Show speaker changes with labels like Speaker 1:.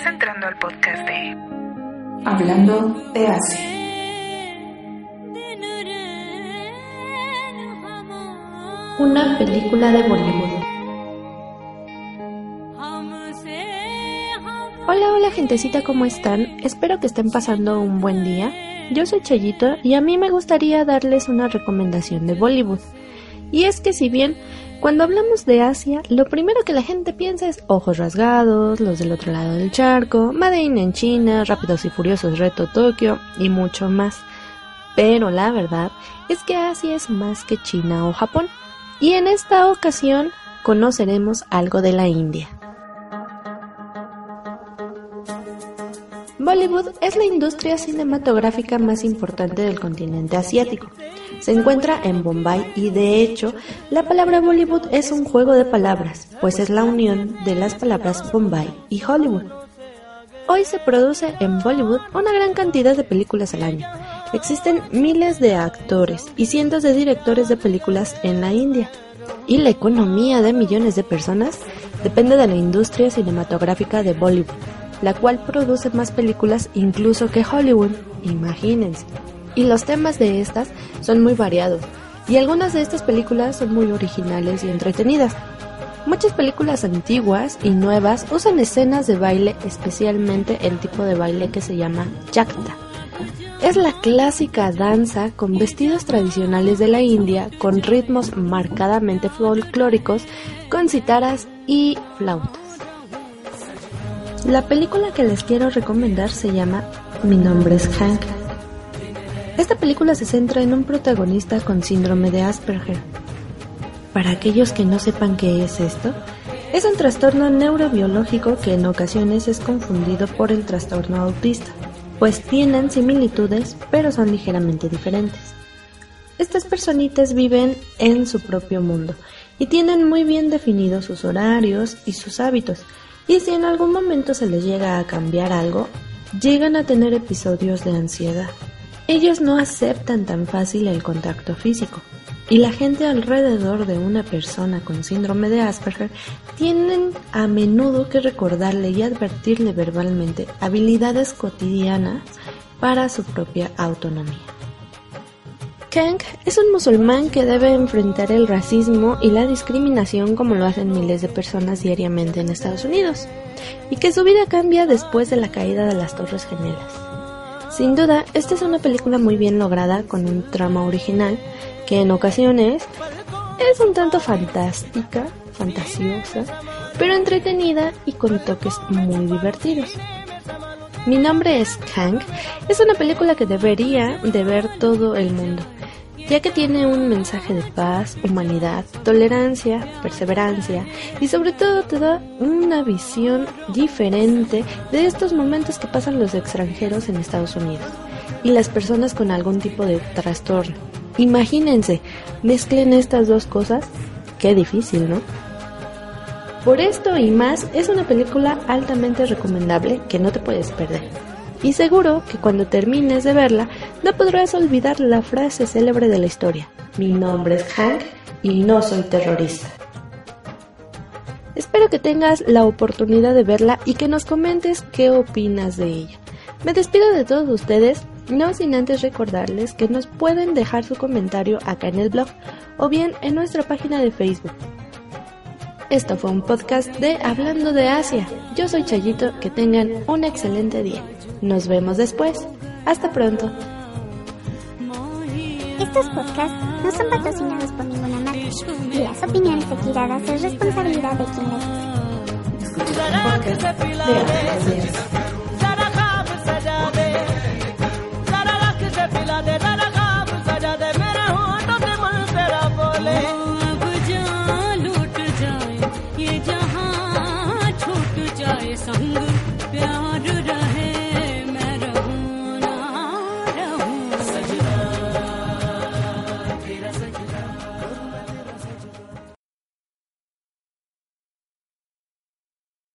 Speaker 1: Estás entrando al podcast de
Speaker 2: Hablando de Asia.
Speaker 3: Una película de Bollywood. Hola, hola gentecita, ¿cómo están? Espero que estén pasando un buen día. Yo soy Chayito y a mí me gustaría darles una recomendación de Bollywood. Y es que si bien cuando hablamos de Asia, lo primero que la gente piensa es ojos rasgados, los del otro lado del charco, Made en China, Rápidos y Furiosos Reto Tokio y mucho más. Pero la verdad es que Asia es más que China o Japón. Y en esta ocasión conoceremos algo de la India. Bollywood es la industria cinematográfica más importante del continente asiático. Se encuentra en Bombay y de hecho la palabra Bollywood es un juego de palabras, pues es la unión de las palabras Bombay y Hollywood. Hoy se produce en Bollywood una gran cantidad de películas al año. Existen miles de actores y cientos de directores de películas en la India. Y la economía de millones de personas depende de la industria cinematográfica de Bollywood la cual produce más películas incluso que Hollywood, imagínense. Y los temas de estas son muy variados, y algunas de estas películas son muy originales y entretenidas. Muchas películas antiguas y nuevas usan escenas de baile, especialmente el tipo de baile que se llama Yakta. Es la clásica danza con vestidos tradicionales de la India, con ritmos marcadamente folclóricos, con citaras y flautas. La película que les quiero recomendar se llama Mi nombre es Hank. Esta película se centra en un protagonista con síndrome de Asperger. Para aquellos que no sepan qué es esto, es un trastorno neurobiológico que en ocasiones es confundido por el trastorno autista, pues tienen similitudes pero son ligeramente diferentes. Estas personitas viven en su propio mundo y tienen muy bien definidos sus horarios y sus hábitos, y si en algún momento se les llega a cambiar algo, llegan a tener episodios de ansiedad. Ellos no aceptan tan fácil el contacto físico y la gente alrededor de una persona con síndrome de Asperger tienen a menudo que recordarle y advertirle verbalmente habilidades cotidianas para su propia autonomía. Kang es un musulmán que debe enfrentar el racismo y la discriminación como lo hacen miles de personas diariamente en Estados Unidos, y que su vida cambia después de la caída de las Torres Gemelas. Sin duda, esta es una película muy bien lograda con un trama original que en ocasiones es un tanto fantástica, fantasiosa, pero entretenida y con toques muy divertidos. Mi nombre es Kang es una película que debería de ver todo el mundo ya que tiene un mensaje de paz, humanidad, tolerancia, perseverancia y sobre todo te da una visión diferente de estos momentos que pasan los extranjeros en Estados Unidos y las personas con algún tipo de trastorno. Imagínense, mezclen estas dos cosas, qué difícil, ¿no? Por esto y más, es una película altamente recomendable que no te puedes perder y seguro que cuando termines de verla no podrás olvidar la frase célebre de la historia. Mi nombre es Hank y no soy terrorista. Espero que tengas la oportunidad de verla y que nos comentes qué opinas de ella. Me despido de todos ustedes, no sin antes recordarles que nos pueden dejar su comentario acá en el blog o bien en nuestra página de Facebook. Esto fue un podcast de Hablando de Asia. Yo soy Chayito, que tengan un excelente día. Nos vemos después. Hasta pronto.
Speaker 4: Estos podcasts no son patrocinados por ninguna marca y las opiniones aquí dadas es responsabilidad de quien las dice.